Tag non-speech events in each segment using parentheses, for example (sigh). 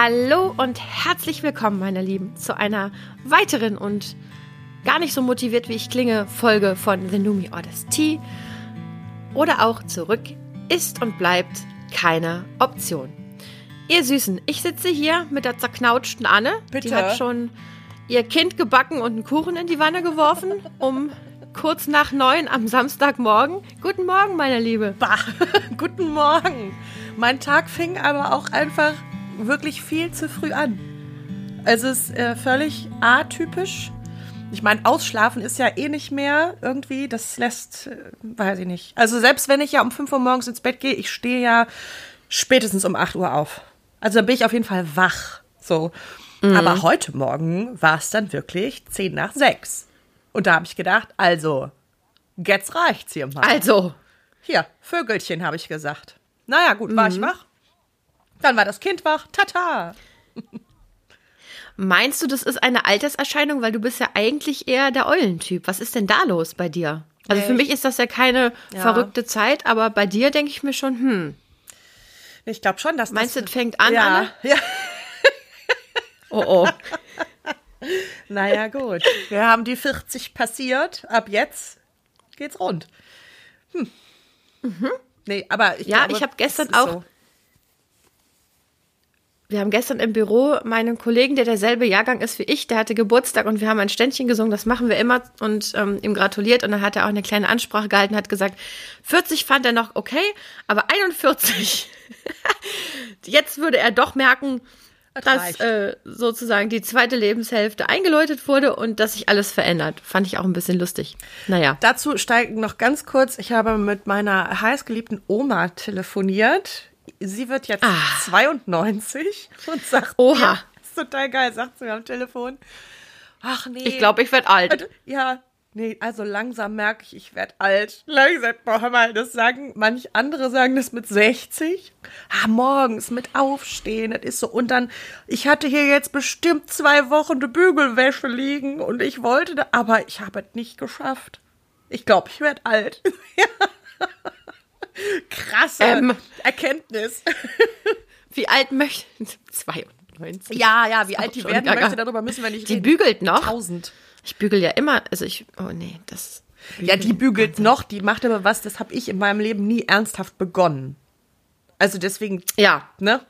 Hallo und herzlich willkommen, meine Lieben, zu einer weiteren und gar nicht so motiviert wie ich klinge Folge von The Numi Orders Tea. Oder auch zurück ist und bleibt keine Option. Ihr Süßen, ich sitze hier mit der zerknautschten Anne. Bitte? Die hat schon ihr Kind gebacken und einen Kuchen in die Wanne geworfen, um kurz nach neun am Samstagmorgen. Guten Morgen, meine Liebe. Bah, (laughs) guten Morgen. Mein Tag fing aber auch einfach wirklich viel zu früh an. Also es ist äh, völlig atypisch. Ich meine, ausschlafen ist ja eh nicht mehr irgendwie. Das lässt, äh, weiß ich nicht. Also selbst wenn ich ja um 5 Uhr morgens ins Bett gehe, ich stehe ja spätestens um 8 Uhr auf. Also dann bin ich auf jeden Fall wach. So. Aber heute Morgen war es dann wirklich 10 nach 6. Und da habe ich gedacht, also, jetzt reicht's hier mal. Also, Hier, Vögelchen, habe ich gesagt. Naja, gut, war ich wach. Dann war das Kind wach. Tata. meinst du, das ist eine Alterserscheinung, weil du bist ja eigentlich eher der Eulentyp. Was ist denn da los bei dir? Also für Nee. mich ist das ja keine Ja. verrückte Zeit, aber bei dir denke ich mir schon, hm, Ich glaube schon, dass Meinst du, das... es fängt an, ja, Anne? (laughs) ja. oh oh. Naja, gut. Wir haben die 40 passiert. Ab jetzt geht's rund. Hm. Nee, aber ich Ja, glaube, ich habe gestern auch- so. Wir haben gestern im Büro meinen Kollegen, der derselbe Jahrgang ist wie ich, der hatte Geburtstag und wir haben ein Ständchen gesungen, das machen wir immer und ähm, ihm gratuliert und dann hat er auch eine kleine Ansprache gehalten, hat gesagt, 40 fand er noch okay, aber 41, (laughs) jetzt würde er doch merken, Das dass äh, sozusagen die zweite Lebenshälfte eingeläutet wurde und dass sich alles verändert. Fand ich auch ein bisschen lustig. Naja. Dazu steigen noch ganz kurz. Ich habe mit meiner heißgeliebten Oma telefoniert. Sie wird jetzt 92 und sagt Ah. Oha. mir, ist total geil, sagt sie mir am Telefon. Ach nee. Ich glaube, ich werde alt. Ja, nee, also langsam merke ich, ich werde alt. Langsam, boah, mal, das sagen, manch andere sagen das mit 60. Ah, morgens mit Aufstehen, das ist so. Und dann, ich hatte hier jetzt bestimmt zwei Wochen eine Bügelwäsche liegen und ich wollte, da, aber ich habe es nicht geschafft. Ich glaube, ich werde alt. (laughs) (laughs) Krasse Ähm. Erkenntnis. (laughs) Wie alt möchte 92. Ja, ja, wie alt die werden möchte, darüber müssen wir nicht Die reden. bügelt noch. Tausend. Ich bügel ja immer, also ich, oh nee, das. Ja, die bügelt noch, die macht aber was, das habe ich in meinem Leben nie ernsthaft begonnen. Also deswegen, Ja, ne?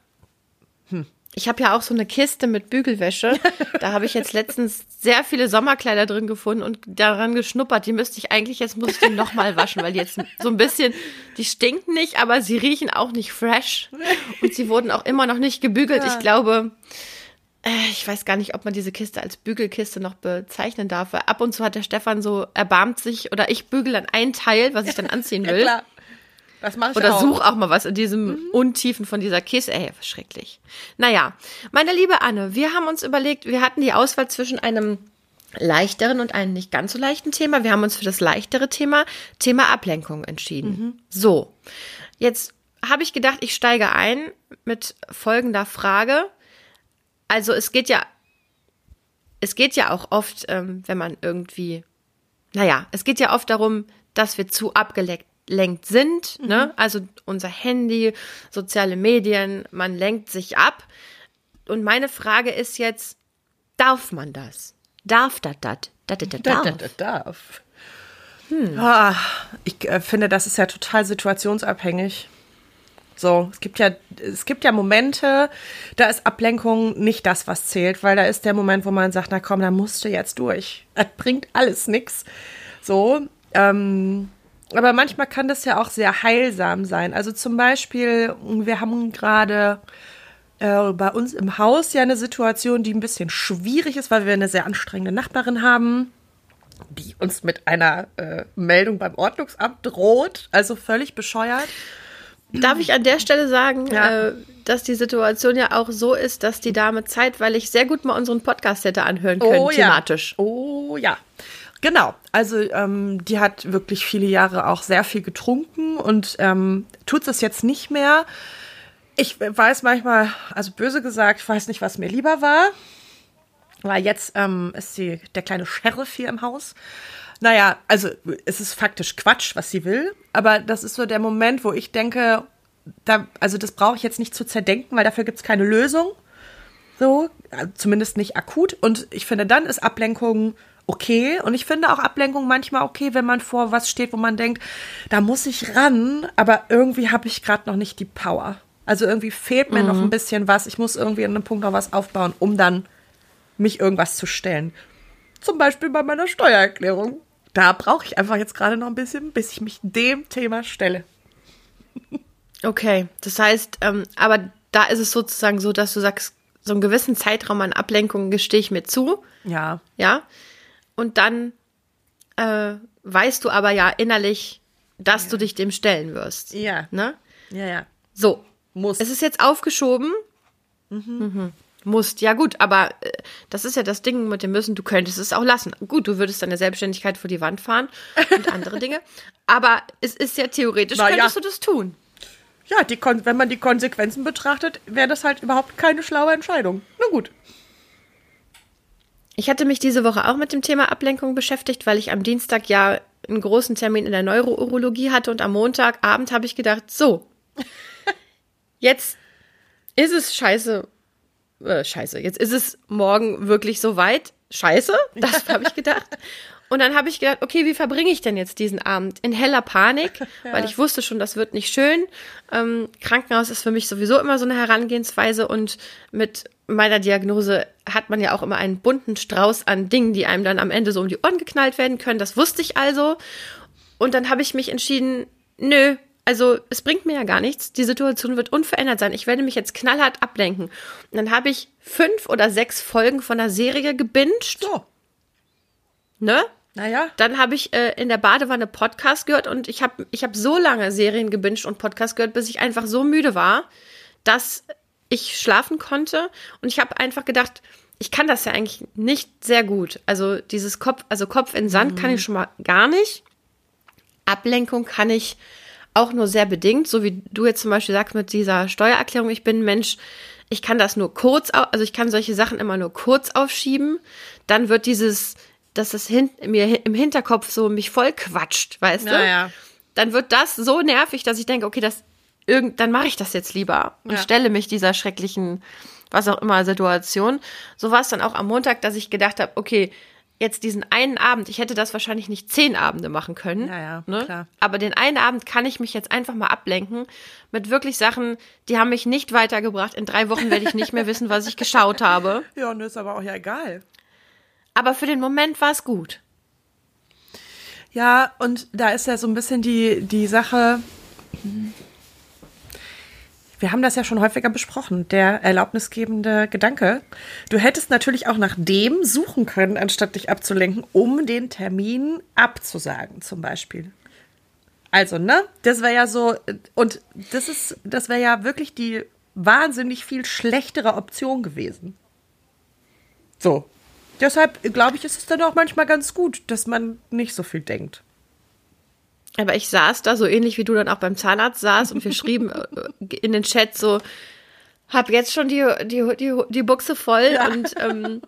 Ich habe ja auch so eine Kiste mit Bügelwäsche. Da habe ich jetzt letztens sehr viele Sommerkleider drin gefunden und daran geschnuppert. Die müsste ich eigentlich, jetzt muss ich die nochmal waschen, weil die jetzt so ein bisschen, die stinken nicht, aber sie riechen auch nicht fresh. Und sie wurden auch immer noch nicht gebügelt. Ich glaube, äh, ich weiß gar nicht, ob man diese Kiste als Bügelkiste noch bezeichnen darf. Weil ab und zu hat der Stefan so erbarmt sich oder ich bügel dann ein Teil, was ich dann anziehen Ja, will. klar. Das mache ich Oder auch. such auch mal was in diesem Untiefen von dieser Kiste. Ey, schrecklich. Naja, meine liebe Anne, wir haben uns überlegt, wir hatten die Auswahl zwischen einem leichteren und einem nicht ganz so leichten Thema. Wir haben uns für das leichtere Thema, Thema Ablenkung entschieden. So, jetzt habe ich gedacht, ich steige ein mit folgender Frage. Also es geht ja, es geht ja auch oft, ähm, wenn man irgendwie naja, es geht ja oft darum, dass wir zu abgelenkt sind. Ne? Also unser Handy, soziale Medien, man lenkt sich ab. Und meine Frage ist jetzt, darf man das? Darf das das? Das, das, das, Da, darf? da, da, darf. Ah, ich äh, finde, das ist ja total situationsabhängig. So, es gibt ja, es gibt ja Momente, da ist Ablenkung nicht das, was zählt, weil da ist der Moment, wo man sagt, na komm, da musst du jetzt durch. Das bringt alles nix. So, ähm, aber manchmal kann das ja auch sehr heilsam sein. Also zum Beispiel, wir haben gerade äh, bei uns im Haus ja eine Situation, die ein bisschen schwierig ist, weil wir eine sehr anstrengende Nachbarin haben, die uns mit einer äh, Meldung beim Ordnungsamt droht. Also völlig bescheuert. Darf ich an der Stelle sagen, Ja. äh, dass die Situation ja auch so ist, dass die Dame zeitweilig sehr gut mal unseren Podcast hätte anhören können, thematisch. Ja. Oh ja. Genau. Also ähm, die hat wirklich viele Jahre auch sehr viel getrunken und ähm, tut es jetzt nicht mehr. Ich weiß manchmal, also böse gesagt, ich weiß nicht, was mir lieber war. Weil jetzt ähm, ist sie der kleine Sheriff hier im Haus. Naja, also es ist faktisch Quatsch, was sie will. Aber das ist so der Moment, wo ich denke, da, also das brauche ich jetzt nicht zu zerdenken, weil dafür gibt es keine Lösung. So, äh, zumindest nicht akut. Und ich finde, dann ist Ablenkung okay. Und ich finde auch Ablenkung manchmal okay, wenn man vor was steht, wo man denkt, da muss ich ran, aber irgendwie habe ich gerade noch nicht die Power. Also irgendwie fehlt mir mhm. noch ein bisschen was. Ich muss irgendwie an einem Punkt noch was aufbauen, um dann mich irgendwas zu stellen. Zum Beispiel bei meiner Steuererklärung. Da brauche ich einfach jetzt gerade noch ein bisschen, bis ich mich dem Thema stelle. Okay, das heißt, ähm, aber da ist es sozusagen so, dass du sagst, so einen gewissen Zeitraum an Ablenkungen gestehe ich mir zu. Ja. Ja. Und dann äh, weißt du aber ja innerlich, dass ja. du dich dem stellen wirst. Ja. Ne? Ja, ja. So. Muss. Es ist jetzt aufgeschoben. Mhm. Mhm. Musst, ja gut, aber äh, das ist ja das Ding mit dem Müssen, du könntest es auch lassen. Gut, du würdest deine Selbstständigkeit vor die Wand fahren und andere (laughs) Dinge, aber es ist ja theoretisch, Na, könntest ja. du das tun. Ja, die wenn man die Konsequenzen betrachtet, wäre das halt überhaupt keine schlaue Entscheidung. Na gut. Ich hatte mich diese Woche auch mit dem Thema Ablenkung beschäftigt, weil ich am Dienstag ja einen großen Termin in der Neurourologie hatte und am Montagabend habe ich gedacht, so, (laughs) jetzt ist es scheiße äh, scheiße, jetzt ist es morgen wirklich so weit. Scheiße, (laughs) das habe ich gedacht. Und dann habe ich gedacht, okay, wie verbringe ich denn jetzt diesen Abend? In heller Panik, (laughs) ja. weil ich wusste schon, das wird nicht schön. Ähm, Krankenhaus ist für mich sowieso immer so eine Herangehensweise und mit meiner Diagnose hat man ja auch immer einen bunten Strauß an Dingen, die einem dann am Ende so um die Ohren geknallt werden können. Das wusste ich also. Und dann habe ich mich entschieden, nö, also es bringt mir ja gar nichts. Die Situation wird unverändert sein. Ich werde mich jetzt knallhart ablenken. Und dann habe ich fünf oder sechs Folgen von der Serie gebinged. So. Ne? Naja. Dann habe ich äh, in der Badewanne Podcast gehört und ich habe ich hab so lange Serien gebinged und Podcast gehört, bis ich einfach so müde war, dass ich schlafen konnte. Und ich habe einfach gedacht, ich kann das ja eigentlich nicht sehr gut. Also dieses Kopf, also Kopf in Sand mhm. kann ich schon mal gar nicht. Ablenkung kann ich auch nur sehr bedingt, so wie du jetzt zum Beispiel sagst mit dieser Steuererklärung, ich bin ein Mensch, ich kann das nur kurz, also ich kann solche Sachen immer nur kurz aufschieben. Dann wird dieses, dass das hin, mir im Hinterkopf so mich voll quatscht, weißt du? Naja. Dann wird das so nervig, dass ich denke, okay, das irgend, dann mache ich das jetzt lieber und ja. stelle mich dieser schrecklichen, was auch immer, Situation. So war es dann auch am Montag, dass ich gedacht habe, okay, jetzt diesen einen Abend, ich hätte das wahrscheinlich nicht zehn Abende machen können. Ja, ja, ne? klar. Aber den einen Abend kann ich mich jetzt einfach mal ablenken mit wirklich Sachen, die haben mich nicht weitergebracht. In drei Wochen werde ich nicht mehr wissen, was ich geschaut habe. (laughs) Ja, und das ist aber auch ja egal. Aber für den Moment war es gut. Ja, und da ist ja so ein bisschen die, die Sache, wir haben das ja schon häufiger besprochen, der erlaubnisgebende Gedanke. Du hättest natürlich auch nach dem suchen können, anstatt dich abzulenken, um den Termin abzusagen, zum Beispiel. Also, ne? Das wäre ja so, und das ist, das wäre ja wirklich die wahnsinnig viel schlechtere Option gewesen. So. Deshalb, glaube ich, ist es dann auch manchmal ganz gut, dass man nicht so viel denkt. Aber ich saß da so ähnlich wie du dann auch beim Zahnarzt saß und wir schrieben (laughs) äh, in den Chat so, hab jetzt schon die, die, die, die Buchse voll ja. und ähm,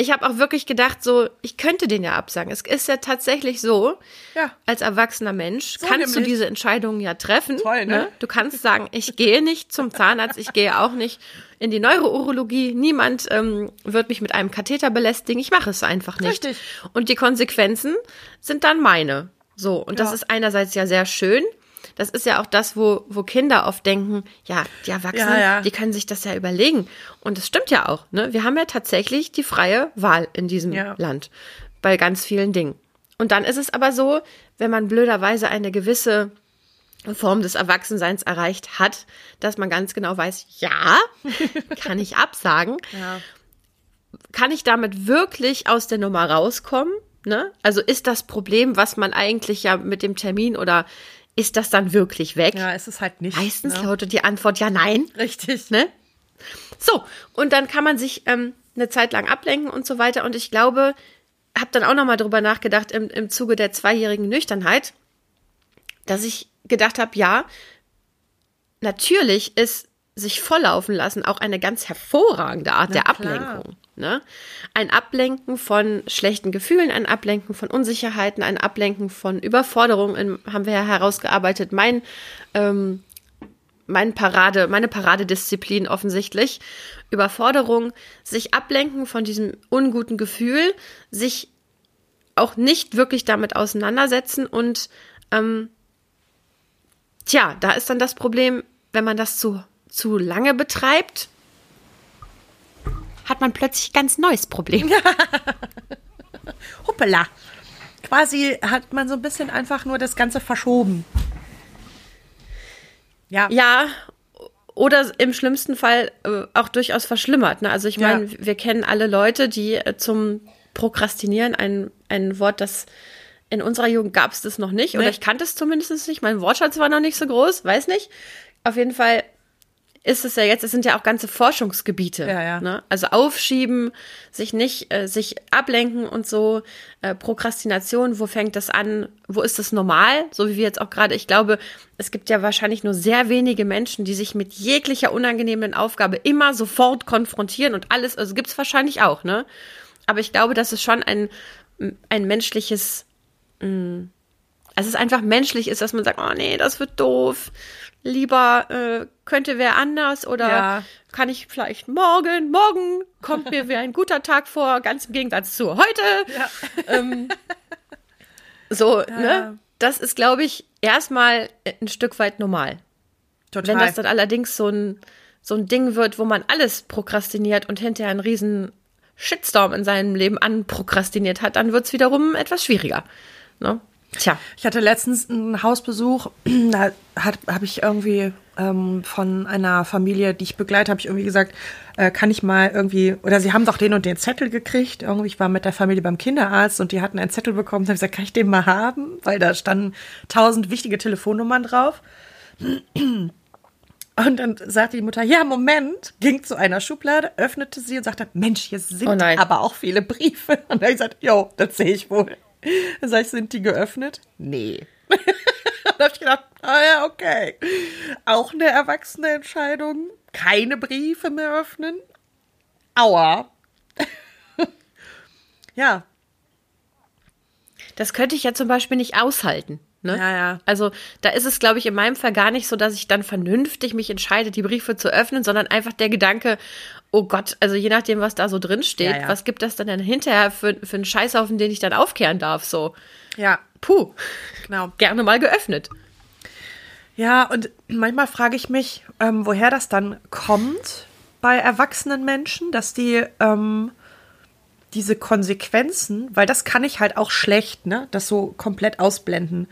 ich habe auch wirklich gedacht, so, ich könnte den ja absagen. Es ist ja tatsächlich so, ja. als erwachsener Mensch so kannst nämlich. du diese Entscheidungen ja treffen. Toll, ne? ne? Du kannst sagen, ich gehe nicht zum Zahnarzt, ich gehe auch nicht in die Neurourologie. Niemand ähm, wird mich mit einem Katheter belästigen. Ich mache es einfach nicht. Richtig. Und die Konsequenzen sind dann meine. So, und ja. das ist einerseits ja sehr schön. Das ist ja auch das, wo, wo Kinder oft denken, ja, die Erwachsenen, ja, ja. die können sich das ja überlegen. Und das stimmt ja auch. Ne? Wir haben ja tatsächlich die freie Wahl in diesem Land bei ganz vielen Dingen. Und dann ist es aber so, wenn man blöderweise eine gewisse Form des Erwachsenseins erreicht hat, dass man ganz genau weiß, ja, (laughs) kann ich absagen. Ja. Kann ich damit wirklich aus der Nummer rauskommen? Ne? Also ist das Problem, was man eigentlich ja mit dem Termin oder ist das dann wirklich weg? Ja, ist es halt nicht. Meistens ne? lautet die Antwort ja nein. Richtig. Ne? So, und dann kann man sich ähm, eine Zeit lang ablenken und so weiter. Und ich glaube, habe dann auch nochmal drüber nachgedacht im, im Zuge der zweijährigen Nüchternheit, dass ich gedacht habe, ja, natürlich ist sich volllaufen lassen auch eine ganz hervorragende Art Na, der Ablenkung. Ne? Ein Ablenken von schlechten Gefühlen, ein Ablenken von Unsicherheiten, ein Ablenken von Überforderungen, haben wir ja herausgearbeitet. Mein, ähm, mein Parade, meine Paradedisziplin offensichtlich. Überforderung, sich ablenken von diesem unguten Gefühl, sich auch nicht wirklich damit auseinandersetzen und ähm, tja, da ist dann das Problem, wenn man das zu, zu lange betreibt, hat man plötzlich ganz neues Problem. (laughs) Hoppala. Quasi hat man so ein bisschen einfach nur das Ganze verschoben. Ja. Ja, oder im schlimmsten Fall äh, auch durchaus verschlimmert. Ne? Also ich meine, ja. wir kennen alle Leute, die äh, zum Prokrastinieren ein, ein Wort, das in unserer Jugend gab es das noch nicht. Nee. Oder ich kannte es zumindest nicht. Mein Wortschatz war noch nicht so groß, weiß nicht. Auf jeden Fall ist es ja jetzt, es sind ja auch ganze Forschungsgebiete. Ja, ja. Ne? Also aufschieben, sich nicht, äh, sich ablenken und so, äh, Prokrastination, wo fängt das an, wo ist das normal? So wie wir jetzt auch gerade, ich glaube, es gibt ja wahrscheinlich nur sehr wenige Menschen, die sich mit jeglicher unangenehmen Aufgabe immer sofort konfrontieren und alles, also gibt es wahrscheinlich auch, ne? Aber ich glaube, dass es schon ein, ein menschliches, mh, mm, also es einfach menschlich ist, dass man sagt, oh nee, das wird doof lieber äh, könnte wer anders oder ja. kann ich vielleicht morgen, morgen kommt mir wie ein guter Tag vor, ganz im Gegensatz zu heute. Ja. (laughs) Ähm, so, ja. ne? Das ist, glaube ich, erstmal ein Stück weit normal. Total. Wenn das dann allerdings so ein, so ein Ding wird, wo man alles prokrastiniert und hinterher einen riesen Shitstorm in seinem Leben anprokrastiniert hat, dann wird es wiederum etwas schwieriger. Ne? Tja. Ich hatte letztens einen Hausbesuch, (clears throat) da habe ich irgendwie ähm, von einer Familie, die ich begleite, habe ich irgendwie gesagt, äh, kann ich mal irgendwie, oder sie haben doch den und den Zettel gekriegt. Irgendwie, ich war mit der Familie beim Kinderarzt und die hatten einen Zettel bekommen. Da habe ich gesagt, kann ich den mal haben? Weil da standen tausend wichtige Telefonnummern drauf. (clears throat) Und dann sagte die Mutter, ja, Moment, ging zu einer Schublade, öffnete sie und sagte, Mensch, hier sind oh aber auch viele Briefe. (laughs) Und dann habe ich gesagt, jo, das sehe ich wohl. Dann sag ich, sind die geöffnet? Nee. (laughs) dann habe ich gedacht, ah ja, okay. Auch eine erwachsene Entscheidung. Keine Briefe mehr öffnen. Aua. (laughs) ja. Das könnte ich ja zum Beispiel nicht aushalten. Ne? Ja, ja. Also da ist es, glaube ich, in meinem Fall gar nicht so, dass ich dann vernünftig mich entscheide, die Briefe zu öffnen, sondern einfach der Gedanke, oh Gott, also je nachdem, was da so drin steht, ja, ja. was gibt das dann, dann hinterher für, für einen Scheißhaufen, den ich dann aufkehren darf, so. Ja. Puh. Genau. Gerne mal geöffnet. Ja, und manchmal frage ich mich, ähm, woher das dann kommt bei erwachsenen Menschen, dass die ähm, diese Konsequenzen, weil das kann ich halt auch schlecht, ne, das so komplett ausblenden.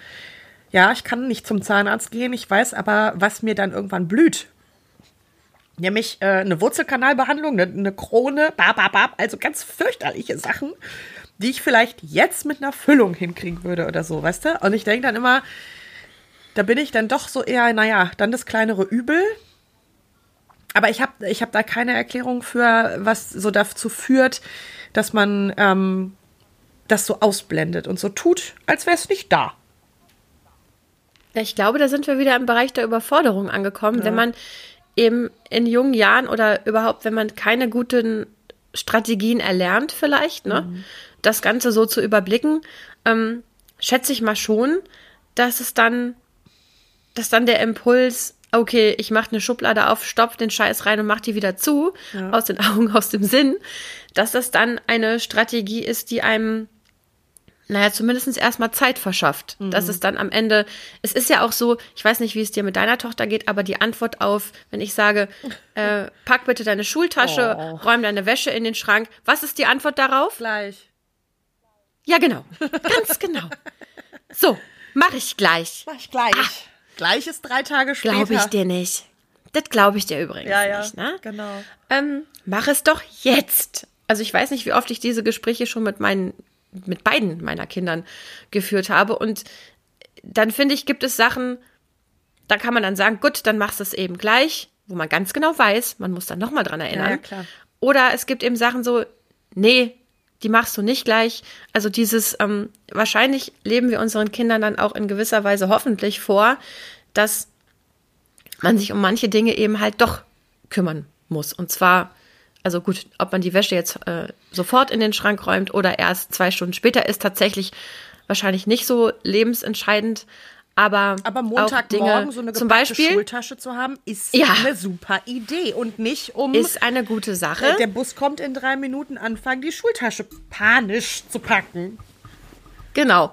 Ja, ich kann nicht zum Zahnarzt gehen, ich weiß aber, was mir dann irgendwann blüht. Nämlich äh, eine Wurzelkanalbehandlung, eine, eine Krone, bababab, also ganz fürchterliche Sachen, die ich vielleicht jetzt mit einer Füllung hinkriegen würde oder so, weißt du? Und ich denke dann immer, da bin ich dann doch so eher, naja, dann das kleinere Übel. Aber ich habe ich hab da keine Erklärung für, was so dazu führt, dass man ähm, das so ausblendet und so tut, als wäre es nicht da. Ich glaube, da sind wir wieder im Bereich der Überforderung angekommen, ja. wenn man eben in jungen Jahren oder überhaupt, wenn man keine guten Strategien erlernt, vielleicht, ne, mhm. das Ganze so zu überblicken, ähm, schätze ich mal schon, dass es dann, dass dann der Impuls okay, ich mache eine Schublade auf, stopf den Scheiß rein und mach die wieder zu, ja. aus den (laughs) Augen, aus dem Sinn, dass das dann eine Strategie ist, die einem, naja, zumindest erstmal Zeit verschafft. Mhm. Dass es dann am Ende, es ist ja auch so, ich weiß nicht, wie es dir mit deiner Tochter geht, aber die Antwort auf, wenn ich sage, (laughs) äh, pack bitte deine Schultasche, oh. räum deine Wäsche in den Schrank, was ist die Antwort darauf? Gleich. Ja, genau. Ganz (laughs) genau. So, mache ich gleich. Mach ich gleich. Ah. Gleich ist drei Tage später. Glaube ich dir nicht. Das glaube ich dir übrigens ja, ja, nicht, ne? Genau. Ähm, mach es doch jetzt. Also ich weiß nicht, wie oft ich diese Gespräche schon mit meinen, mit beiden meiner Kindern geführt habe. Und dann finde ich, gibt es Sachen, da kann man dann sagen, gut, dann machst du es eben gleich, wo man ganz genau weiß, man muss dann nochmal dran erinnern. Ja, klar. Oder es gibt eben Sachen so, nee, die machst du nicht gleich. Also dieses, ähm, wahrscheinlich leben wir unseren Kindern dann auch in gewisser Weise hoffentlich vor, dass man sich um manche Dinge eben halt doch kümmern muss. Und zwar, also gut, ob man die Wäsche jetzt äh, sofort in den Schrank räumt oder erst zwei Stunden später, ist tatsächlich wahrscheinlich nicht so lebensentscheidend. Aber, Aber Montagmorgen so eine zum Beispiel Schultasche zu haben, ist Ja. eine super Idee. Und nicht um. ist eine gute Sache. der Bus kommt in drei Minuten anfangen, die Schultasche panisch zu packen. Genau.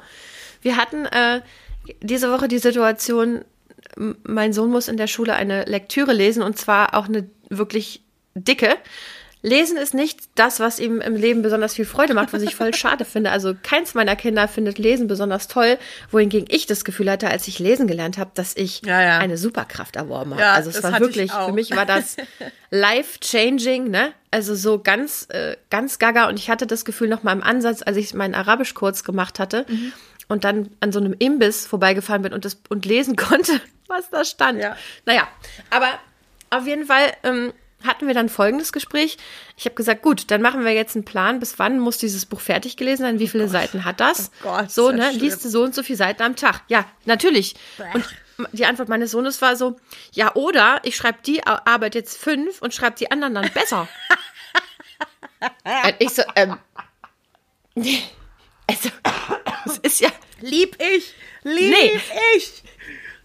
Wir hatten äh, diese Woche die Situation, mein Sohn muss in der Schule eine Lektüre lesen und zwar auch eine wirklich dicke. Lesen ist nicht das, was ihm im Leben besonders viel Freude macht, was ich voll (laughs) schade finde. Also keins meiner Kinder findet Lesen besonders toll, wohingegen ich das Gefühl hatte, als ich lesen gelernt habe, dass ich Ja, ja. eine Superkraft erworben habe. Ja, also es war wirklich, für mich war das (laughs) life-changing, ne? Also so ganz, äh, ganz gaga. Und ich hatte das Gefühl noch mal im Ansatz, als ich meinen Arabisch-Kurs gemacht hatte Mhm. und dann an so einem Imbiss vorbeigefahren bin und das und lesen (laughs) konnte, was da stand. Ja. Naja, aber auf jeden Fall ähm, hatten wir dann folgendes Gespräch. Ich habe gesagt, gut, dann machen wir jetzt einen Plan, bis wann muss dieses Buch fertig gelesen sein, wie viele Seiten hat das? Oh Gott, so, ne, schlimm. liest du so und so viele Seiten am Tag. Ja, natürlich. Und die Antwort meines Sohnes war so, ja, oder ich schreibe die Ar- Arbeit jetzt fünf und schreibe die anderen dann besser. (laughs) und ich so, ähm, also, es ist ja, Lieb ich! Lieb Nee. ich!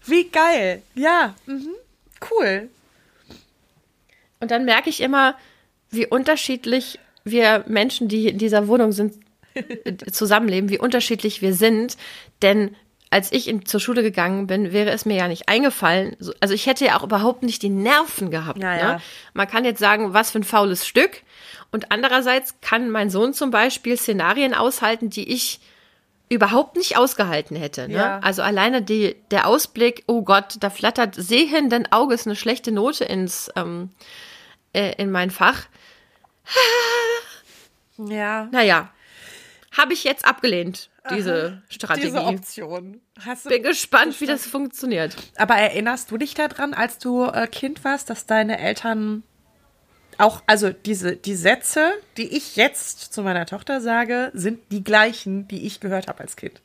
Wie geil! Ja, mhm. cool. Und dann merke ich immer, wie unterschiedlich wir Menschen, die in dieser Wohnung sind, äh, zusammenleben, wie unterschiedlich wir sind. Denn als ich in, zur Schule gegangen bin, wäre es mir ja nicht eingefallen. So- Also ich hätte ja auch überhaupt nicht die Nerven gehabt. Ja, ja. Ne? Man kann jetzt sagen, was für ein faules Stück. Und andererseits kann mein Sohn zum Beispiel Szenarien aushalten, die ich überhaupt nicht ausgehalten hätte. Ne? Ja. Also alleine die, der Ausblick, oh Gott, da flattert sehenden Auges eine schlechte Note ins, ähm, äh, in mein Fach. Ja. Naja, habe ich jetzt abgelehnt, diese Strategie. Diese Option. Hast du, Bin gespannt, wie das funktioniert. aber erinnerst du dich daran, als du äh, Kind warst, dass deine Eltern auch, also diese, die Sätze, die ich jetzt zu meiner Tochter sage, sind die gleichen, die ich gehört habe als Kind.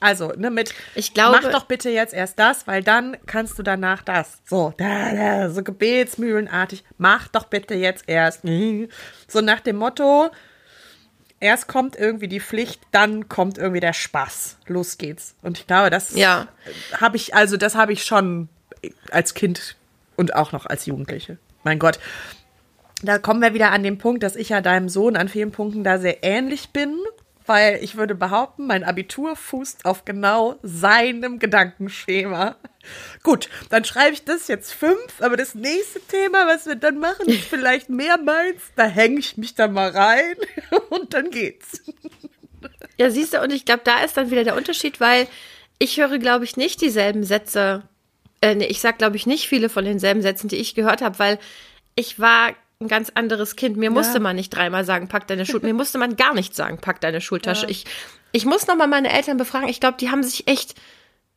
Also, ne, mit, Ich glaube- mach doch bitte jetzt erst das, weil dann kannst du danach das. So, da, da, so gebetsmühlenartig, mach doch bitte jetzt erst. So nach dem Motto, erst kommt irgendwie die Pflicht, dann kommt irgendwie der Spaß. Los geht's. Und ich glaube, das Ja. habe ich, also das habe ich schon als Kind und auch noch als Jugendliche. Mein Gott. Da kommen wir wieder an den Punkt, dass ich ja deinem Sohn an vielen Punkten da sehr ähnlich bin, weil ich würde behaupten, mein Abitur fußt auf genau seinem Gedankenschema. Gut, dann schreibe ich das jetzt fünf, aber das nächste Thema, was wir dann machen, ist vielleicht mehrmals, da hänge ich mich dann mal rein (laughs) und dann geht's. Ja, siehst du, und ich glaube, da ist dann wieder der Unterschied, weil ich höre, glaube ich, nicht dieselben Sätze. Äh, nee, ich sag, glaube ich, nicht viele von denselben Sätzen, die ich gehört habe, weil ich war ein ganz anderes Kind. Mir musste man nicht dreimal sagen, pack deine Schul. Mir musste man gar nicht sagen, pack deine Schultasche. Ich, ich muss noch mal meine Eltern befragen. Ich glaube, die haben sich echt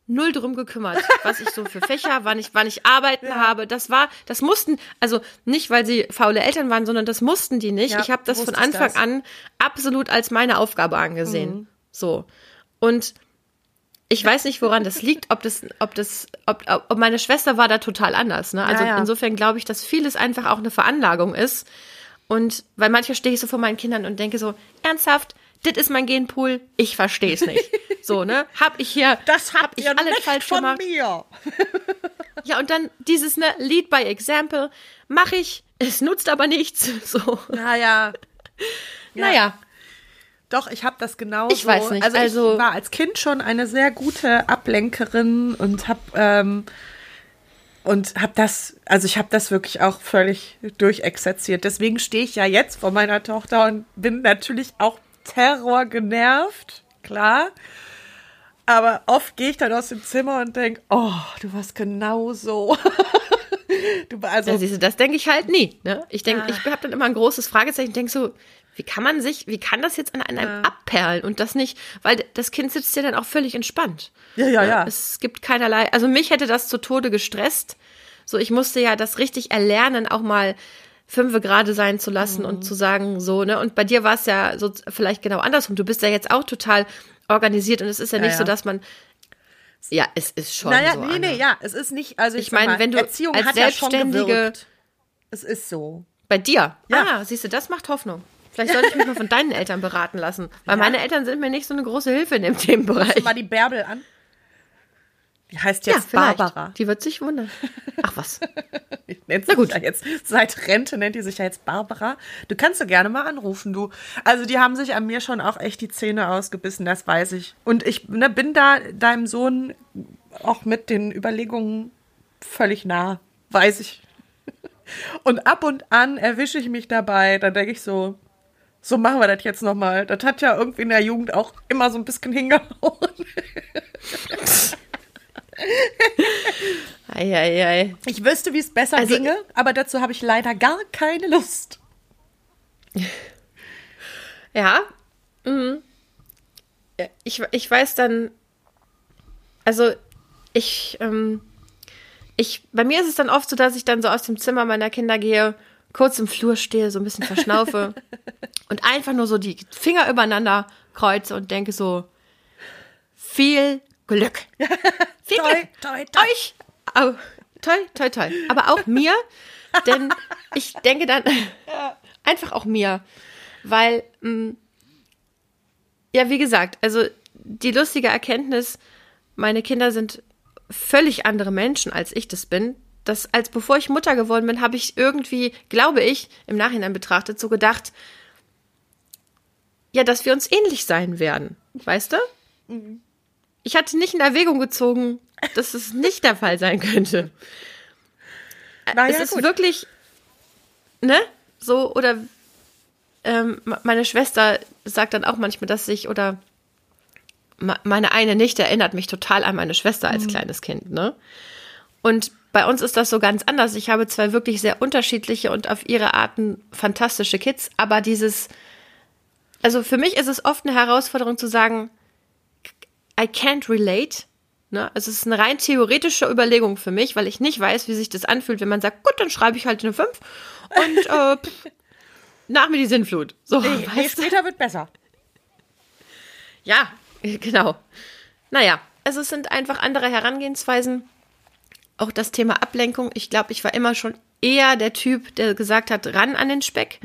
null drum gekümmert, was ich so für Fächer, wann ich, wann ich arbeiten habe. Das war, das mussten, also nicht, weil sie faule Eltern waren, sondern das mussten die nicht. Ja, ich habe das von Anfang das. an absolut als meine Aufgabe angesehen. Mhm. So. Und ich weiß nicht, woran das liegt, ob das, ob das, ob, ob meine Schwester war da total anders. Ne? Also Ja, ja. insofern glaube ich, dass vieles einfach auch eine Veranlagung ist. Und weil manchmal stehe ich so vor meinen Kindern und denke so, ernsthaft, das ist mein Genpool, ich verstehe es nicht. (laughs) So, ne? Hab ich hier, Das hab ich nicht falsch von gemacht. mir. (laughs) Ja, und dann dieses, ne, Lead by Example, mache ich, es nutzt aber nichts. (laughs) So. Naja. Naja. Doch, ich habe das genau Ich weiß nicht, Also, also- ich war als Kind schon eine sehr gute Ablenkerin und habe ähm, und habe das, also ich habe das wirklich auch völlig durchexerziert. Deswegen stehe ich ja jetzt vor meiner Tochter und bin natürlich auch Terror genervt, klar. Aber oft gehe ich dann aus dem Zimmer und denke, oh, du warst genau so. (laughs) du, also, Ja, siehst du, das denke ich halt nie. Ne? Ich denke, ich habe dann immer ein großes Fragezeichen denke so, wie kann man sich, wie kann das jetzt an einem abperlen und das nicht, weil das Kind sitzt ja dann auch völlig entspannt. Ja, ja, ja. Es gibt keinerlei, also mich hätte das zu Tode gestresst. So, ich musste ja das richtig erlernen, auch mal fünfe gerade sein zu lassen Mhm. und zu sagen, so, ne? Und bei dir war es ja so vielleicht genau andersrum. Du bist ja jetzt auch total organisiert und es ist ja nicht Ja, so, ja. dass man, ja, es ist schon naja, so. nee, nee, ja, es ist nicht, also ich, Ich meine, wenn du Erziehung als ja Selbstständige- gewirkt. Es ist so. Bei dir? Ja. Ah, siehst du, das macht Hoffnung. Vielleicht sollte ich mich mal von deinen Eltern beraten lassen, weil meine Eltern sind mir nicht so eine große Hilfe in dem Themenbereich. Mal die Bärbel an. Die heißt jetzt vielleicht. Barbara. Die wird sich wundern. Ach was. (laughs) Nennt sich ja jetzt, seit Rente nennt die sich ja jetzt Barbara. Du kannst du gerne mal anrufen, du. Also die haben sich an mir schon auch echt die Zähne ausgebissen, das weiß ich. Und ich ne, bin da deinem Sohn auch mit den Überlegungen völlig nah, weiß ich. (laughs) Und ab und an erwische ich mich dabei, dann denke ich so, so machen wir das jetzt nochmal. Das hat ja irgendwie in der Jugend auch immer so ein bisschen hingehauen. (laughs) Eieiei. Ich wüsste, wie es besser Also- ginge, aber dazu habe ich leider gar keine Lust. (laughs) Ja. Mhm. Ich, ich weiß dann, also ich, ähm, ich, bei mir ist es dann oft so, dass ich dann so aus dem Zimmer meiner Kinder gehe, kurz im Flur stehe, so ein bisschen verschnaufe (laughs) und einfach nur so die Finger übereinander kreuze und denke so, viel Glück. (laughs) Viel Toi, Glück. toi, toi. Euch. Au, toi, toi, toi. Aber auch mir, denn ich denke dann (laughs) einfach auch mir, weil, mh, ja, wie gesagt, also die lustige Erkenntnis, meine Kinder sind völlig andere Menschen, als ich das bin. Das, als bevor ich Mutter geworden bin, habe ich irgendwie, glaube ich, im Nachhinein betrachtet, so gedacht, ja, dass wir uns ähnlich sein werden. Weißt du? Ich hatte nicht in Erwägung gezogen, dass es nicht der Fall sein könnte. Na es ja, ist gut. wirklich, ne? So, oder ähm, meine Schwester sagt dann auch manchmal, dass sich, oder meine eine Nichte erinnert mich total an meine Schwester Mhm. als kleines Kind, ne? Und bei uns ist das so ganz anders. Ich habe zwei wirklich sehr unterschiedliche und auf ihre Arten fantastische Kids, aber dieses, also für mich ist es oft eine Herausforderung zu sagen, I can't relate. Ne? Also es ist eine rein theoretische Überlegung für mich, weil ich nicht weiß, wie sich das anfühlt, wenn man sagt, gut, dann schreibe ich halt eine 5 und äh, (laughs) pff, nach mir die Sinnflut. So, Nee, nee, später wird besser. Ja, (laughs) genau. Naja, also es sind einfach andere Herangehensweisen. Auch das Thema Ablenkung. Ich glaube, ich war immer schon eher der Typ, der gesagt hat, ran an den Speck.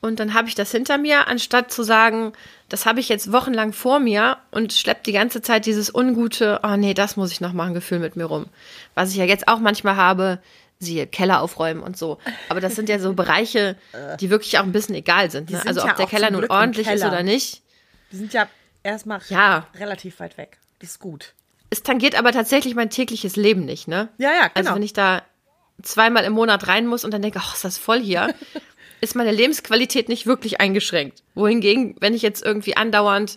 Und dann habe ich das hinter mir, anstatt zu sagen, das habe ich jetzt wochenlang vor mir und schleppt die ganze Zeit dieses ungute, oh nee, das muss ich noch machen, Gefühl mit mir rum. Was ich ja jetzt auch manchmal habe, siehe Keller aufräumen und so. Aber das sind ja so (laughs) Bereiche, die wirklich auch ein bisschen egal sind. Ne? sind Also ja ob der Keller nun ordentlich ist Keller. oder nicht. Die sind ja erstmal Ja. relativ weit weg. Das ist gut. Es tangiert aber tatsächlich mein tägliches Leben nicht, ne? Ja, ja, Also genau. wenn ich da zweimal im Monat rein muss und dann denke, ach, ist das voll hier, (laughs) ist meine Lebensqualität nicht wirklich eingeschränkt. Wohingegen, wenn ich jetzt irgendwie andauernd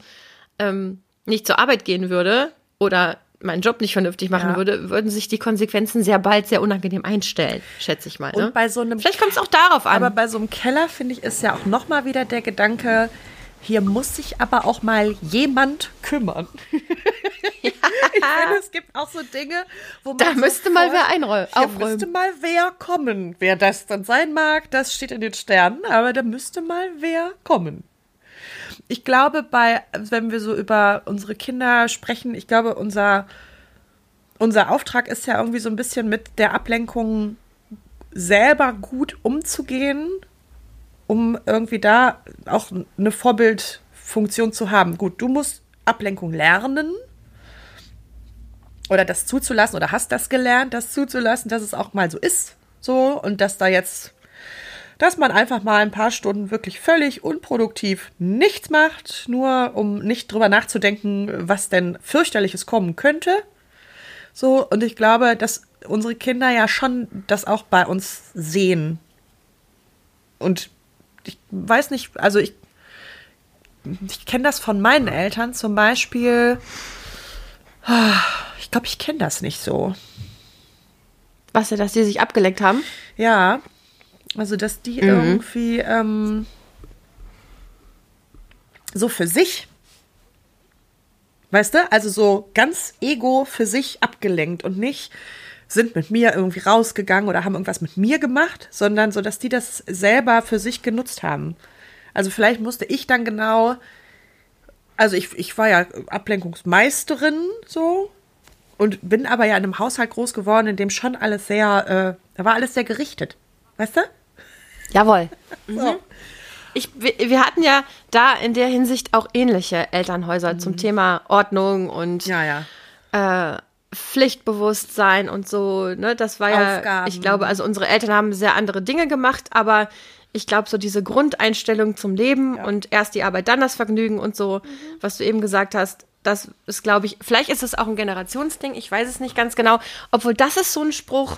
ähm, nicht zur Arbeit gehen würde oder meinen Job nicht vernünftig machen Ja. würde, würden sich die Konsequenzen sehr bald sehr unangenehm einstellen, schätze ich mal. Ne? Und bei so einem Vielleicht kommt es auch darauf an. Aber bei so einem Keller, finde ich, ist ja auch nochmal wieder der Gedanke, hier muss sich aber auch mal jemand kümmern. (laughs) (laughs) ich finde, es gibt auch so Dinge, wo man. Da müsste mal wer einräu- Hier aufräumen. müsste mal wer kommen. Wer das dann sein mag, das steht in den Sternen, aber da müsste mal wer kommen. Ich glaube, bei, wenn wir so über unsere Kinder sprechen, ich glaube, unser, unser Auftrag ist ja irgendwie so ein bisschen mit der Ablenkung selber gut umzugehen, um irgendwie da auch eine Vorbildfunktion zu haben. Gut, du musst Ablenkung lernen oder das zuzulassen oder hast das gelernt, das zuzulassen, dass es auch mal so ist, so und dass da jetzt, dass man einfach mal ein paar Stunden wirklich völlig unproduktiv nichts macht, nur um nicht drüber nachzudenken, was denn fürchterliches kommen könnte. So, und ich glaube, dass unsere Kinder ja schon das auch bei uns sehen. Und ich weiß nicht, also ich, ich kenne das von meinen Eltern zum Beispiel. Ich glaube, ich kenne das nicht so. Was ja, dass die sich abgeleckt haben. Ja, also dass die irgendwie ähm, so für sich, weißt du, also so ganz ego für sich abgelenkt und nicht sind mit mir irgendwie rausgegangen oder haben irgendwas mit mir gemacht, sondern so, dass die das selber für sich genutzt haben. Also vielleicht musste ich dann genau, also ich, ich war ja Ablenkungsmeisterin so und bin aber ja in einem Haushalt groß geworden, in dem schon alles sehr, äh, da war alles sehr gerichtet. Weißt du? Jawohl. (laughs) So. Ich, wir, hatten ja da in der Hinsicht auch ähnliche Elternhäuser zum Thema Ordnung und Ja, ja. äh, Pflichtbewusstsein und so, ne, das war ja, Aufgaben. ich glaube, also unsere Eltern haben sehr andere Dinge gemacht, aber ich glaube, so diese Grundeinstellung zum Leben Ja. und erst die Arbeit, dann das Vergnügen und so, was du eben gesagt hast, das ist, glaube ich, vielleicht ist es auch ein Generationsding, ich weiß es nicht ganz genau, obwohl das ist so ein Spruch,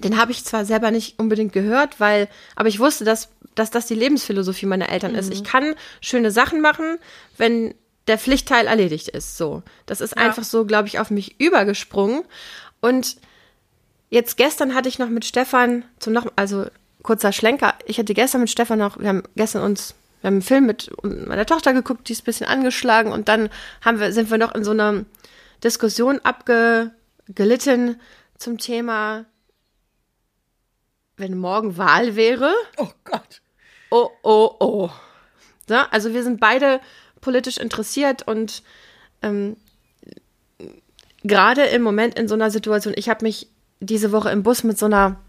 den habe ich zwar selber nicht unbedingt gehört, weil, aber ich wusste, dass, dass das die Lebensphilosophie meiner Eltern ist. Ich kann schöne Sachen machen, wenn der Pflichtteil erledigt ist. So. Das ist einfach so, glaube ich, auf mich übergesprungen. Und jetzt gestern hatte ich noch mit Stefan zum noch, also kurzer Schlenker. Ich hatte gestern mit Stefan noch, wir haben gestern uns, wir haben einen Film mit meiner Tochter geguckt, die ist ein bisschen angeschlagen und dann haben wir, sind wir noch in so einer Diskussion abgelitten zum Thema, wenn morgen Wahl wäre. Oh Gott. Oh, oh, oh. Ja, also wir sind beide politisch interessiert und ähm, gerade im Moment in so einer Situation, ich habe mich diese Woche im Bus mit so einer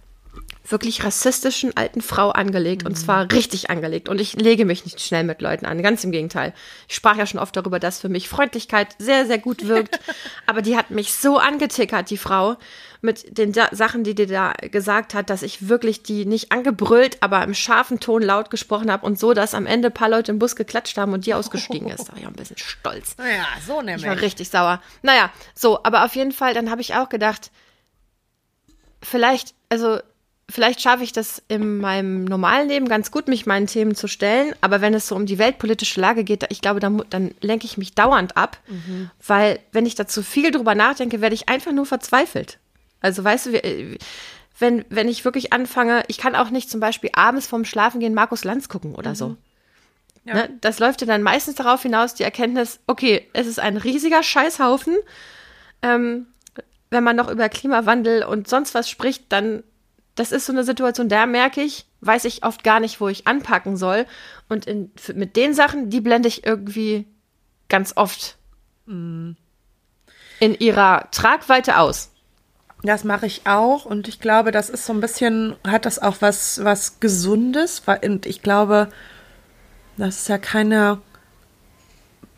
wirklich rassistischen alten Frau angelegt und zwar richtig angelegt. Und ich lege mich nicht schnell mit Leuten an, ganz im Gegenteil. Ich sprach ja schon oft darüber, dass für mich Freundlichkeit sehr, sehr gut wirkt. (laughs) Aber die hat mich so angetickert, die Frau, mit den da Sachen, die die da gesagt hat, dass ich wirklich die nicht angebrüllt, aber im scharfen Ton laut gesprochen habe und so, dass am Ende ein paar Leute im Bus geklatscht haben und die ausgestiegen ist. Da war ich auch ein bisschen stolz. (laughs) Naja, so Ich war richtig sauer. Naja, so, aber auf jeden Fall, dann habe ich auch gedacht, vielleicht, also vielleicht schaffe ich das in meinem normalen Leben ganz gut, mich meinen Themen zu stellen. Aber wenn es so um die weltpolitische Lage geht, ich glaube, dann, dann lenke ich mich dauernd ab, weil wenn ich da zu viel drüber nachdenke, werde ich einfach nur verzweifelt. Also weißt du, wir- wenn, wenn ich wirklich anfange, ich kann auch nicht zum Beispiel abends vorm Schlafengehen Markus Lanz gucken oder so. Ne? Das läuft ja dann meistens darauf hinaus, die Erkenntnis, okay, es ist ein riesiger Scheißhaufen. Ähm, wenn man noch über Klimawandel und sonst was spricht, dann, das ist so eine Situation, da merke ich, weiß ich oft gar nicht, wo ich anpacken soll. Und in, mit den Sachen, die blende ich irgendwie ganz oft in ihrer Tragweite aus. Das mache ich auch und ich glaube, das ist so ein bisschen, hat das auch was, was Gesundes, und ich glaube, das ist ja keine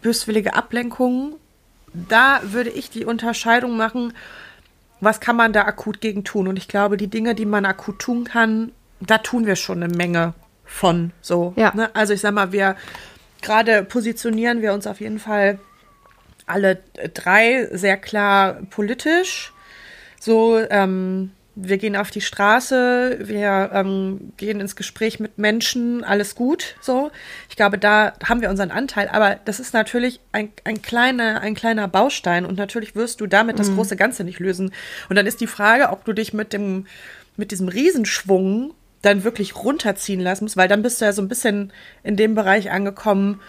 böswillige Ablenkung. Da würde ich die Unterscheidung machen, was kann man da akut gegen tun? Und ich glaube, die Dinge, die man akut tun kann, da tun wir schon eine Menge von. So. Ja. Ne? Also ich sag mal, wir gerade positionieren wir uns auf jeden Fall alle drei sehr klar politisch. So, ähm, wir gehen auf die Straße, wir ähm, gehen ins Gespräch mit Menschen, alles gut. So, ich glaube, da haben wir unseren Anteil. Aber das ist natürlich ein, ein, kleiner, ein kleiner Baustein und natürlich wirst du damit das große Ganze nicht lösen. Und dann ist die Frage, ob du dich mit dem, mit diesem Riesenschwung dann wirklich runterziehen lassen musst, weil dann bist du ja so ein bisschen in dem Bereich angekommen.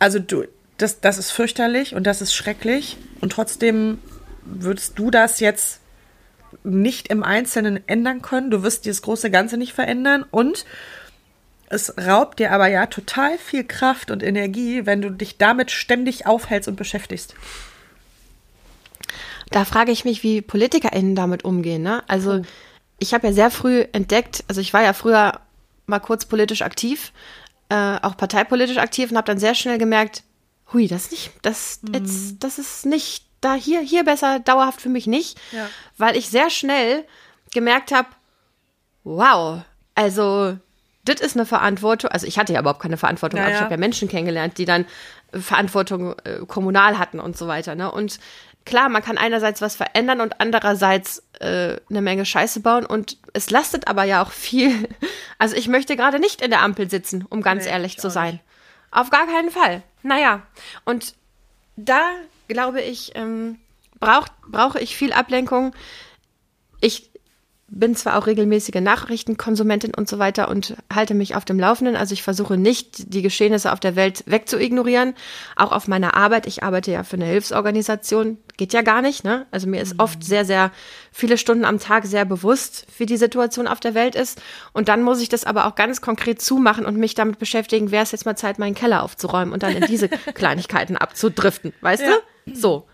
Also du, das, das ist fürchterlich und das ist schrecklich. Und trotzdem würdest du das jetzt nicht im Einzelnen ändern können. Du wirst dieses große Ganze nicht verändern und es raubt dir aber ja total viel Kraft und Energie, wenn du dich damit ständig aufhältst und beschäftigst. Da frage ich mich, wie PolitikerInnen damit umgehen. Ne? Also ich habe ja sehr früh entdeckt, also ich war ja früher mal kurz politisch aktiv, äh, auch parteipolitisch aktiv und habe dann sehr schnell gemerkt, hui, das ist nicht, das, jetzt, das ist nicht, da hier, hier besser, dauerhaft für mich nicht, Ja. weil ich sehr schnell gemerkt habe, wow, also das ist eine Verantwortung. Also ich hatte ja überhaupt keine Verantwortung, Ja, aber ich habe ja Menschen kennengelernt, die dann äh, Verantwortung äh, kommunal hatten und so weiter. Ne? Und klar, man kann einerseits was verändern und andererseits äh, eine Menge Scheiße bauen. Und es lastet aber ja auch viel. (laughs) Also ich möchte gerade nicht in der Ampel sitzen, um ganz Nee, ehrlich ich zu sein. Auf gar keinen Fall. Naja, und da glaube ich, ähm, brauch, brauche ich viel Ablenkung. Ich bin zwar auch regelmäßige Nachrichtenkonsumentin und so weiter und halte mich auf dem Laufenden. Also ich versuche nicht, die Geschehnisse auf der Welt wegzuignorieren. Auch auf meiner Arbeit. Ich arbeite ja für eine Hilfsorganisation. Geht ja gar nicht. Ne? Also mir ist oft sehr, sehr viele Stunden am Tag sehr bewusst, wie die Situation auf der Welt ist. Und dann muss ich das aber auch ganz konkret zumachen und mich damit beschäftigen, wäre es jetzt mal Zeit, meinen Keller aufzuräumen und dann in diese (laughs) Kleinigkeiten abzudriften. Weißt Ja. du? So.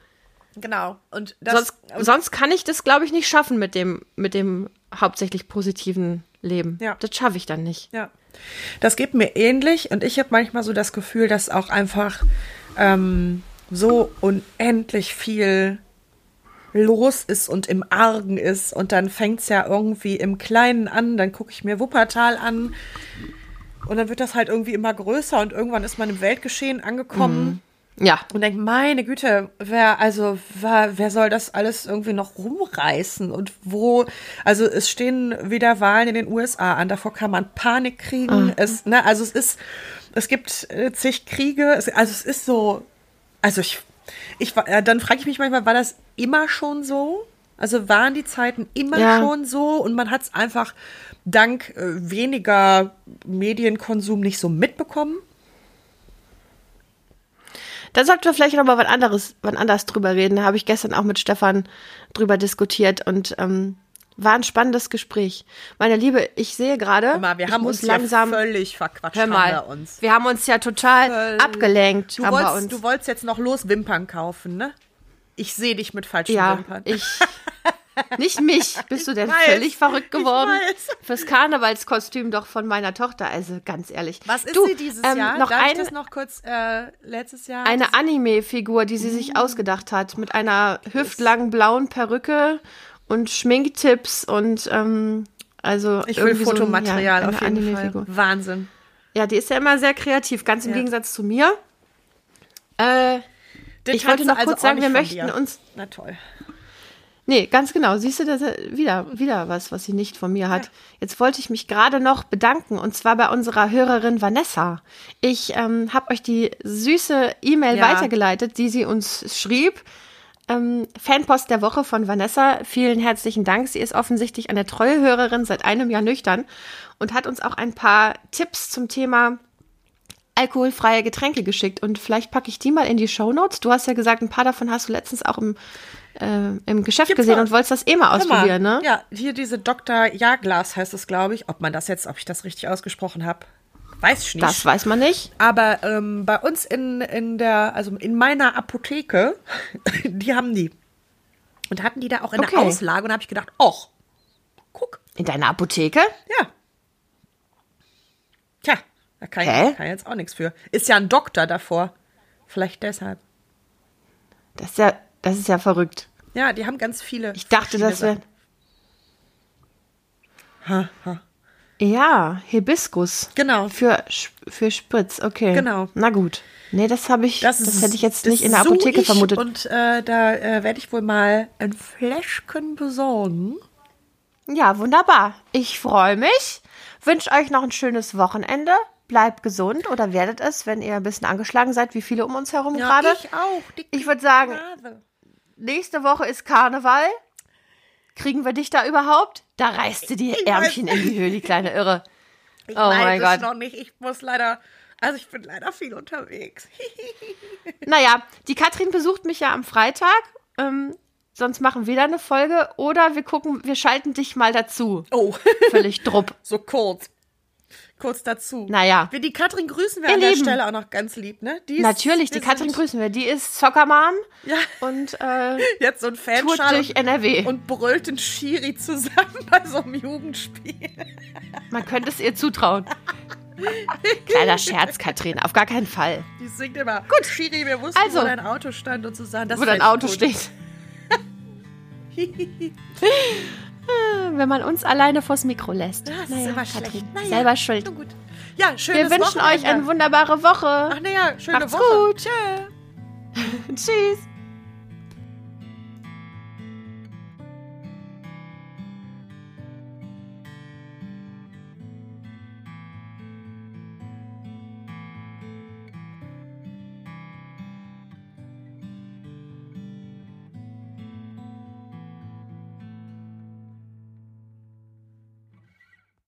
Genau. Und das, Sonst, sonst kann ich das, glaube ich, nicht schaffen mit dem, mit dem hauptsächlich positiven Leben. Ja. Das schaffe ich dann nicht. Ja, das geht mir ähnlich und ich habe manchmal so das Gefühl, dass auch einfach ähm, so unendlich viel los ist und im Argen ist. Und dann fängt es ja irgendwie im Kleinen an. Dann gucke ich mir Wuppertal an. Und dann wird das halt irgendwie immer größer und irgendwann ist man im Weltgeschehen angekommen. Ja. Und denkt, meine Güte, wer, also, wer, wer soll das alles irgendwie noch rumreißen? Und wo, also es stehen wieder Wahlen in den USA an, davor kann man Panik kriegen. Es, ne, also es ist, es gibt äh, zig Kriege, es, also es ist so, also ich, ich war- äh, dann frage ich mich manchmal, war das immer schon so? Also waren die Zeiten immer Ja. schon so und man hat es einfach dank äh, weniger Medienkonsum nicht so mitbekommen? Da sollten wir vielleicht noch mal was anderes, wann anders drüber reden. Da habe ich gestern auch mit Stefan drüber diskutiert und ähm, war ein spannendes Gespräch. Meine Liebe, ich sehe gerade, mal, wir haben uns langsam. ja völlig verquatscht. hör mal, wir uns. wir haben uns ja total Völlig. abgelenkt. Du wolltest, du wolltest jetzt noch los Wimpern kaufen, ne? Ich sehe dich mit falschen ja, Wimpern. ich. (laughs) Nicht mich. (laughs) Bist du denn weiß, völlig verrückt ich geworden? Fürs Karnevalskostüm doch von meiner Tochter. Also ganz ehrlich. Was ist du, sie dieses ähm, Jahr? Noch Darf ich ein, das noch kurz äh, letztes Jahr? eine Anime-Figur, die sie sich ausgedacht hat, mit einer hüftlangen blauen Perücke und Schminktipps und ähm, also ich will irgendwie so Fotomaterial ja, auf eine jeden Fall. Wahnsinn. Ja, die ist ja immer sehr kreativ, ganz im Ja. Gegensatz zu mir. Äh, Ich wollte noch also kurz sagen, wir möchten dir. uns- Na toll. Nee, ganz genau. Siehst du, das ist wieder, wieder was, was sie nicht von mir hat. Jetzt wollte ich mich gerade noch bedanken und zwar bei unserer Hörerin Vanessa. Ich ähm, habe euch die süße E-Mail Ja. weitergeleitet, die sie uns schrieb. Ähm, Fanpost der Woche von Vanessa. Vielen herzlichen Dank. Sie ist offensichtlich eine treue Hörerin, seit einem Jahr nüchtern und hat uns auch ein paar Tipps zum Thema alkoholfreie Getränke geschickt. Und vielleicht packe ich die mal in die Shownotes. Du hast ja gesagt, ein paar davon hast du letztens auch im, äh, im Geschäft Gibt's gesehen auch. und wolltest das eh mal Hör mal, ausprobieren, ne? Ja, hier diese Dr. Jaglas heißt es, glaube ich. Ob man das jetzt, ob ich das richtig ausgesprochen habe, weiß ich nicht. Das weiß man nicht. Aber ähm, bei uns in, in der, also in meiner Apotheke, (laughs) die haben die. Und hatten die da auch in Okay. der Auslage und habe ich gedacht, och, guck, In deiner Apotheke? ja. Tja, da kann ich, kann ich jetzt auch nichts für. Ist ja ein Doktor davor. Vielleicht deshalb. Das ist ja, das ist ja verrückt. Ja, die haben ganz viele. Ich dachte, das wäre. Ja, Hibiskus. Genau. Für, für Spritz, okay. Genau. Na gut. Nee, das habe ich, das, ist- hätte ich jetzt das nicht in der Apotheke ich vermutet. Und äh, da äh, werde ich wohl mal ein Fläschchen besorgen. Ja, wunderbar. Ich freue mich. Wünsche euch noch ein schönes Wochenende. Bleibt gesund oder werdet es, wenn ihr ein bisschen angeschlagen seid, wie viele um uns herum gerade. ich auch. Ich würde sagen, Nase. Nächste Woche ist Karneval. Kriegen wir dich da überhaupt? Da reißt du die Ich Ärmchen in die Höhe, die kleine Irre. Ich Oh weiß mein es Gott. noch nicht. Ich muss leider, also ich bin leider viel unterwegs. (laughs) Naja, die Katrin besucht mich ja am Freitag. Ähm, sonst machen wir da eine Folge. Oder wir gucken, wir schalten dich mal dazu. Oh, Völlig drupp. (laughs) so kurz. Kurz dazu. Naja. Wir die Katrin grüßen wir Ihr an der Lieben. Stelle auch noch ganz lieb, ne? Die ist- Natürlich, die wir Katrin grüßen wir. Die ist Soccermom Ja. und äh, (laughs) Jetzt so ein tourt Fanschal durch NRW. und brüllt den Schiri zusammen (laughs) bei so einem Jugendspiel. Man könnte es ihr zutrauen. Kleiner Scherz, Katrin, auf gar keinen Fall. Die singt immer, gut, Schiri, wir wussten, Also. wo dein Auto stand und so sagen. Das Wo dein Auto gut. steht. (laughs) Wenn man uns alleine vors Mikro lässt. Das ist Naja, immer Katrin. Naja, selber schuld. gut. Ja, schönes Wir wünschen Wochenende. euch eine wunderbare Woche. Ach naja, schöne Macht's Woche. gut. Tschö. (laughs) Tschüss.